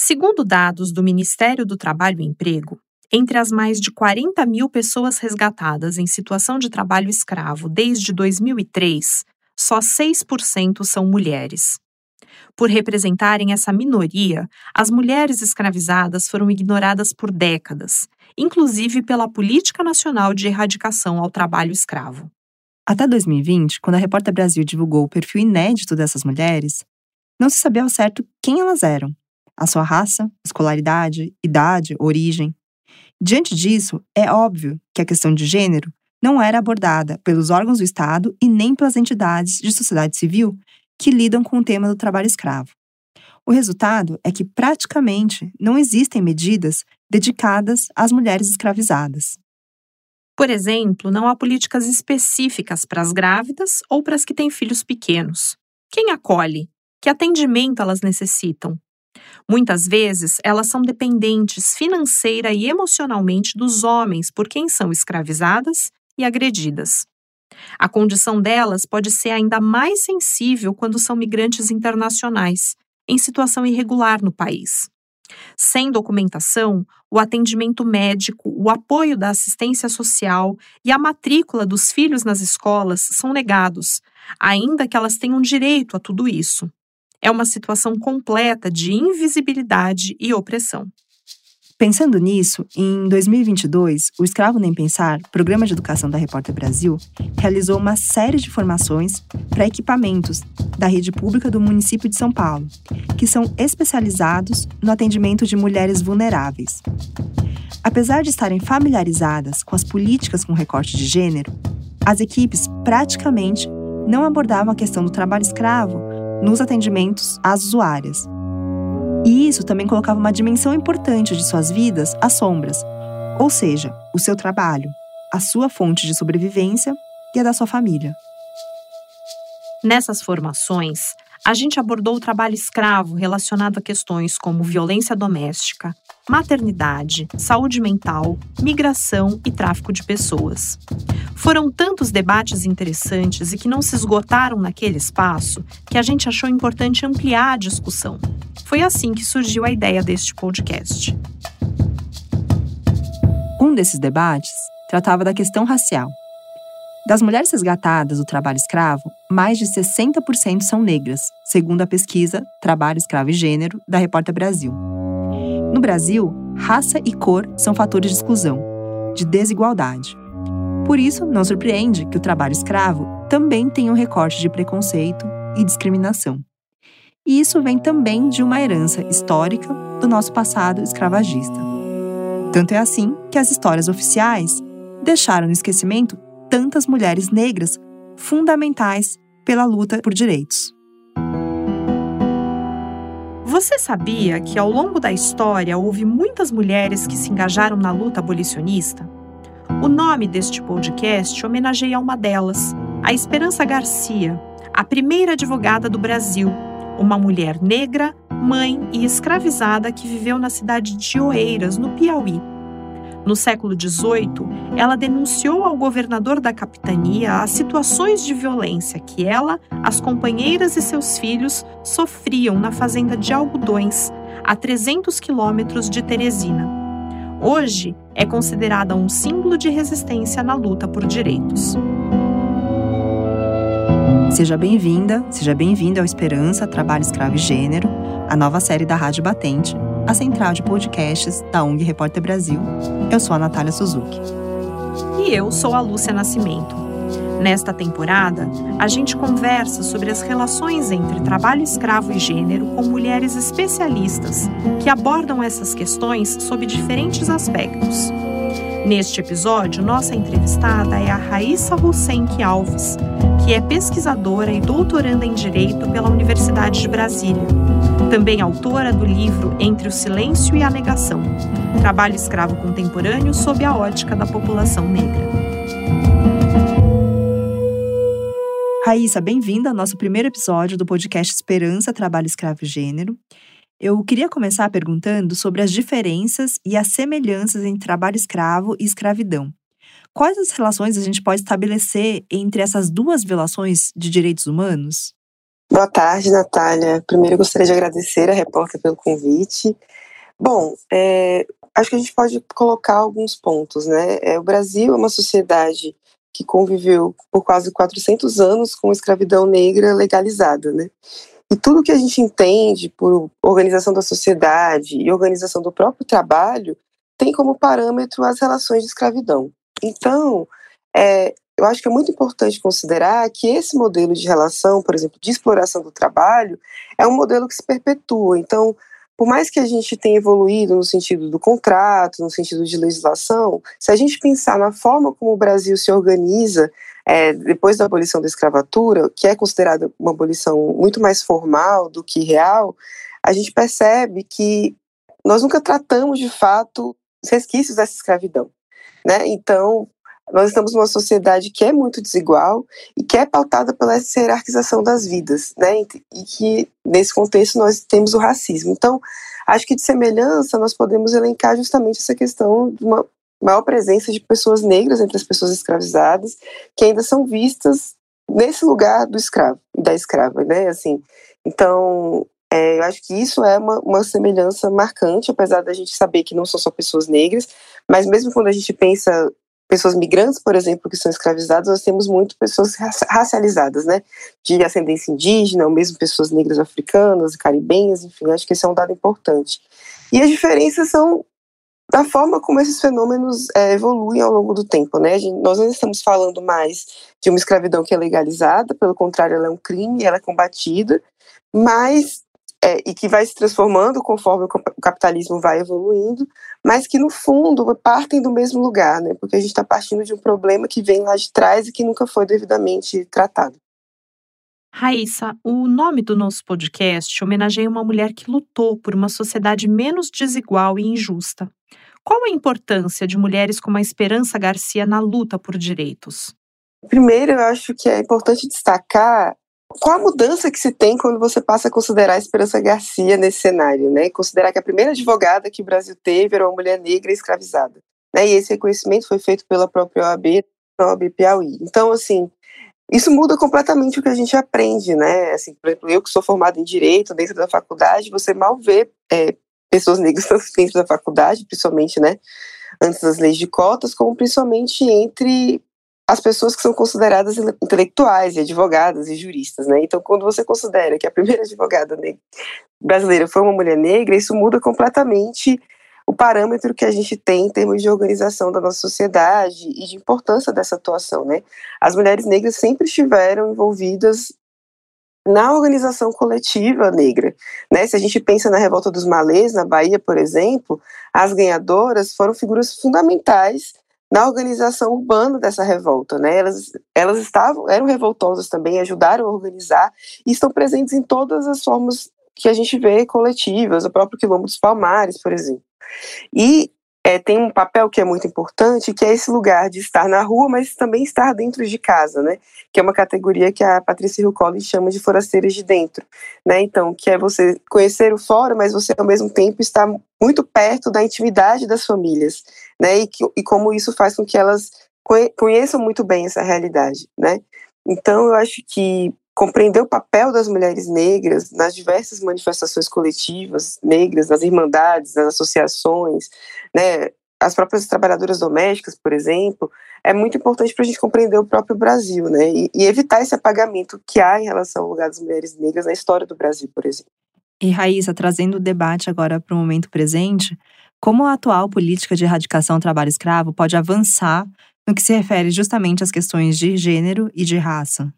Segundo dados do Ministério do Trabalho e Emprego, entre as mais de 40 mil pessoas resgatadas em situação de trabalho escravo desde 2003, só 6% são mulheres. Por representarem essa minoria, as mulheres escravizadas foram ignoradas por décadas, inclusive pela Política Nacional de Erradicação ao Trabalho Escravo. Até 2020, quando a Repórter Brasil divulgou o perfil inédito dessas mulheres, não se sabia ao certo quem elas eram, a sua raça, escolaridade, idade, origem. Diante disso, é óbvio que a questão de gênero não era abordada pelos órgãos do Estado e nem pelas entidades de sociedade civil que lidam com o tema do trabalho escravo. O resultado é que praticamente não existem medidas dedicadas às mulheres escravizadas. Por exemplo, não há políticas específicas para as grávidas ou para as que têm filhos pequenos. Quem acolhe? Que atendimento elas necessitam? Muitas vezes, elas são dependentes financeira e emocionalmente dos homens por quem são escravizadas e agredidas. A condição delas pode ser ainda mais sensível quando são migrantes internacionais, em situação irregular no país. Sem documentação, o atendimento médico, o apoio da assistência social e a matrícula dos filhos nas escolas são negados, ainda que elas tenham direito a tudo isso. É uma situação completa de invisibilidade e opressão. Pensando nisso, em 2022, o Escravo Nem Pensar, programa de educação da Repórter Brasil, realizou uma série de formações para equipamentos da rede pública do município de São Paulo, que são especializados no atendimento de mulheres vulneráveis. Apesar de estarem familiarizadas com as políticas com recorte de gênero, as equipes praticamente não abordavam a questão do trabalho escravo nos atendimentos às usuárias e isso também colocava uma dimensão importante de suas vidas às sombras, ou seja, o seu trabalho, a sua fonte de sobrevivência e a da sua família. Nessas formações, a gente abordou o trabalho escravo relacionado a questões como violência doméstica, maternidade, saúde mental, migração e tráfico de pessoas. Foram tantos debates interessantes e que não se esgotaram naquele espaço que a gente achou importante ampliar a discussão. Foi assim que surgiu a ideia deste podcast. Um desses debates tratava da questão racial. Das mulheres resgatadas do trabalho escravo, mais de 60% são negras, segundo a pesquisa Trabalho, Escravo e Gênero da Repórter Brasil. No Brasil, raça e cor são fatores de exclusão, de desigualdade. Por isso, não surpreende que o trabalho escravo também tenha um recorte de preconceito e discriminação. E isso vem também de uma herança histórica do nosso passado escravagista. Tanto é assim que as histórias oficiais deixaram no esquecimento tantas mulheres negras fundamentais pela luta por direitos. Você sabia que ao longo da história houve muitas mulheres que se engajaram na luta abolicionista? O nome deste podcast homenageia uma delas, a Esperança Garcia, a primeira advogada do Brasil uma mulher negra, mãe e escravizada que viveu na cidade de Oeiras, no Piauí. No século XVIII, ela denunciou ao governador da capitania as situações de violência que ela, as companheiras e seus filhos sofriam na fazenda de Algodões, a 300 quilômetros de Teresina. Hoje, é considerada um símbolo de resistência na luta por direitos. Seja bem-vinda, seja bem-vindo ao Esperança, Trabalho Escravo e Gênero, a nova série da Rádio Batente, a central de podcasts da ONG Repórter Brasil. Eu sou a Natália Suzuki. E eu sou a Lúcia Nascimento. Nesta temporada, a gente conversa sobre as relações entre trabalho escravo e gênero com mulheres especialistas que abordam essas questões sob diferentes aspectos. Neste episódio, nossa entrevistada é a Raíssa Rosenck Alves, que é pesquisadora e doutoranda em Direito pela Universidade de Brasília. Também autora do livro Entre o Silêncio e a Negação Trabalho Escravo Contemporâneo sob a ótica da população negra. Raíssa, bem-vinda ao nosso primeiro episódio do podcast Esperança, Trabalho Escravo e Gênero. Eu queria começar perguntando sobre as diferenças e as semelhanças entre trabalho escravo e escravidão. Quais as relações a gente pode estabelecer entre essas duas violações de direitos humanos? Boa tarde, Natália. Primeiro, gostaria de agradecer a repórter pelo convite. Bom, é, acho que a gente pode colocar alguns pontos, né? É, o Brasil é uma sociedade que conviveu por quase 400 anos com escravidão negra legalizada, né? E tudo que a gente entende por organização da sociedade e organização do próprio trabalho tem como parâmetro as relações de escravidão. Então, é, eu acho que é muito importante considerar que esse modelo de relação, por exemplo, de exploração do trabalho, é um modelo que se perpetua. Então, por mais que a gente tenha evoluído no sentido do contrato, no sentido de legislação, se a gente pensar na forma como o Brasil se organiza é, depois da abolição da escravatura, que é considerada uma abolição muito mais formal do que real, a gente percebe que nós nunca tratamos de fato os resquícios dessa escravidão. Né? Então, nós estamos numa sociedade que é muito desigual e que é pautada pela hierarquização das vidas, né? E que nesse contexto nós temos o racismo. Então, acho que de semelhança nós podemos elencar justamente essa questão de uma maior presença de pessoas negras entre as pessoas escravizadas, que ainda são vistas nesse lugar do escravo e da escrava, né? Assim, então, é, eu acho que isso é uma, uma semelhança marcante, apesar da gente saber que não são só pessoas negras, mas mesmo quando a gente pensa pessoas migrantes, por exemplo, que são escravizadas, nós temos muito pessoas racializadas, né? De ascendência indígena, ou mesmo pessoas negras africanas, caribenhas, enfim, acho que esse é um dado importante. E as diferenças são da forma como esses fenômenos é, evoluem ao longo do tempo, né? Gente, nós não estamos falando mais de uma escravidão que é legalizada, pelo contrário, ela é um crime, ela é combatida, mas é, e que vai se transformando conforme o capitalismo vai evoluindo, mas que no fundo partem do mesmo lugar, né? Porque a gente está partindo de um problema que vem lá de trás e que nunca foi devidamente tratado. Raíssa, o nome do nosso podcast homenageia uma mulher que lutou por uma sociedade menos desigual e injusta. Qual a importância de mulheres como a Esperança Garcia na luta por direitos? Primeiro, eu acho que é importante destacar qual a mudança que se tem quando você passa a considerar a Esperança Garcia nesse cenário, né? Considerar que a primeira advogada que o Brasil teve era uma mulher negra escravizada. Né? E esse reconhecimento foi feito pela própria OAB, OAB Piauí. Então, assim, isso muda completamente o que a gente aprende, né? Assim, por exemplo, eu que sou formada em Direito, dentro da faculdade, você mal vê é, pessoas negras dentro da faculdade, principalmente, né? Antes das leis de cotas, como principalmente entre as pessoas que são consideradas intelectuais e advogadas e juristas, né? Então, quando você considera que a primeira advogada brasileira foi uma mulher negra, isso muda completamente o parâmetro que a gente tem em termos de organização da nossa sociedade e de importância dessa atuação, né? As mulheres negras sempre estiveram envolvidas na organização coletiva negra, né? Se a gente pensa na revolta dos malês na Bahia, por exemplo, as ganhadoras foram figuras fundamentais na organização urbana dessa revolta, né? Elas, elas estavam, eram revoltosas também, ajudaram a organizar e estão presentes em todas as formas que a gente vê coletivas, o próprio Quilombo dos Palmares, por exemplo. E é, tem um papel que é muito importante, que é esse lugar de estar na rua, mas também estar dentro de casa, né? Que é uma categoria que a Patrícia Hill chama de forasteiras de dentro, né? Então, que é você conhecer o fora, mas você ao mesmo tempo estar muito perto da intimidade das famílias, né? E, que, e como isso faz com que elas conheçam muito bem essa realidade, né? Então, eu acho que compreender o papel das mulheres negras nas diversas manifestações coletivas negras, nas irmandades, nas associações, né, as próprias trabalhadoras domésticas, por exemplo, é muito importante para a gente compreender o próprio Brasil, né, e, e, evitar esse apagamento que há em relação ao lugar das mulheres negras na história do Brasil, por exemplo. E Raíssa, trazendo o debate agora para o momento presente, como a atual política de erradicação do trabalho escravo pode avançar no que se refere justamente às questões de gênero e de raça?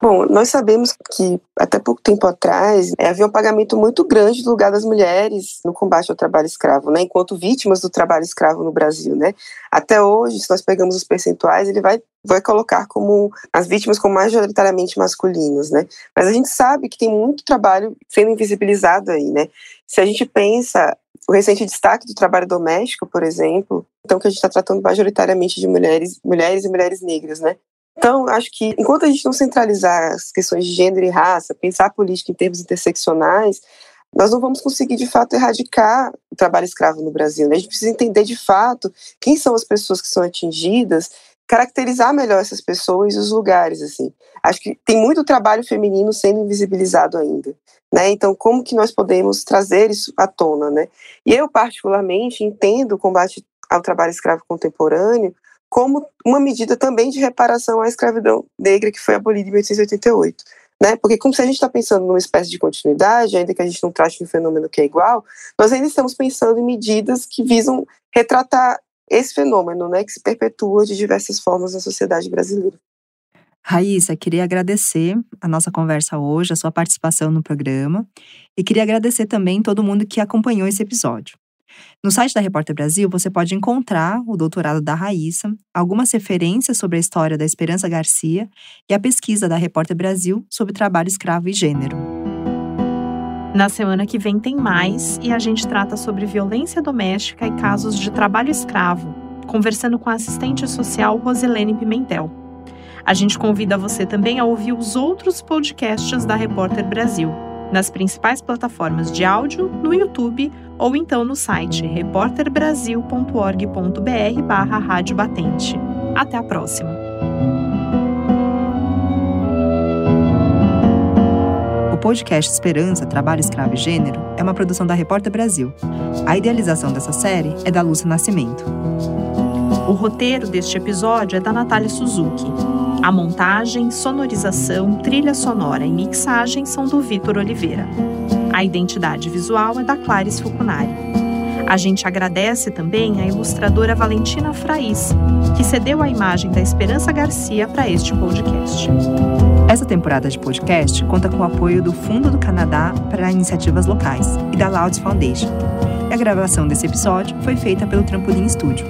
Bom, nós sabemos que até pouco tempo atrás é, havia um pagamento muito grande do lugar das mulheres no combate ao trabalho escravo, né, enquanto vítimas do trabalho escravo no Brasil, né. Até hoje, se nós pegamos os percentuais, ele vai vai colocar como as vítimas como majoritariamente masculinas, né? Mas a gente sabe que tem muito trabalho sendo invisibilizado aí, né? Se a gente pensa o recente destaque do trabalho doméstico, por exemplo, então que a gente está tratando majoritariamente de mulheres, mulheres e mulheres negras, né? Então, acho que enquanto a gente não centralizar as questões de gênero e raça, pensar a política em termos interseccionais, nós não vamos conseguir de fato erradicar o trabalho escravo no Brasil. Né? A gente precisa entender de fato quem são as pessoas que são atingidas caracterizar melhor essas pessoas e os lugares, assim. Acho que tem muito trabalho feminino sendo invisibilizado ainda, né? Então, como que nós podemos trazer isso à tona, né? E eu, particularmente, entendo o combate ao trabalho escravo contemporâneo como uma medida também de reparação à escravidão negra que foi abolida em 1888. Né? Porque como se a gente está pensando numa espécie de continuidade, ainda que a gente não trate um fenômeno que é igual, nós ainda estamos pensando em medidas que visam retratar esse fenômeno, né, que se perpetua de diversas formas na sociedade brasileira. Raíssa, queria agradecer a nossa conversa hoje, a sua participação no programa, e queria agradecer também todo mundo que acompanhou esse episódio. No site da Repórter Brasil, você pode encontrar o doutorado da Raíssa, algumas referências sobre a história da Esperança Garcia e a pesquisa da Repórter Brasil sobre trabalho escravo e gênero. Na semana que vem tem mais e a gente trata sobre violência doméstica e casos de trabalho escravo, conversando com a assistente social Rosilene Pimentel. A gente convida você também a ouvir os outros podcasts da Repórter Brasil, nas principais plataformas de áudio, no YouTube ou então no site repórterbrasil.org.br barra Rádio Batente. Até a próxima! O podcast Esperança, Trabalho Escravo e Gênero é uma produção da Repórter Brasil. A idealização dessa série é da Lúcia Nascimento. O roteiro deste episódio é da Natália Suzuki. A montagem, sonorização, trilha sonora e mixagem são do Vitor Oliveira. A identidade visual é da Clarice Fucunari. A gente agradece também a ilustradora Valentina Fraiz, que cedeu a imagem da Esperança Garcia para este podcast. Essa temporada de podcast conta com o apoio do Fundo do Canadá para Iniciativas Locais e da Louds Foundation. E a gravação desse episódio foi feita pelo Trampolim Studio.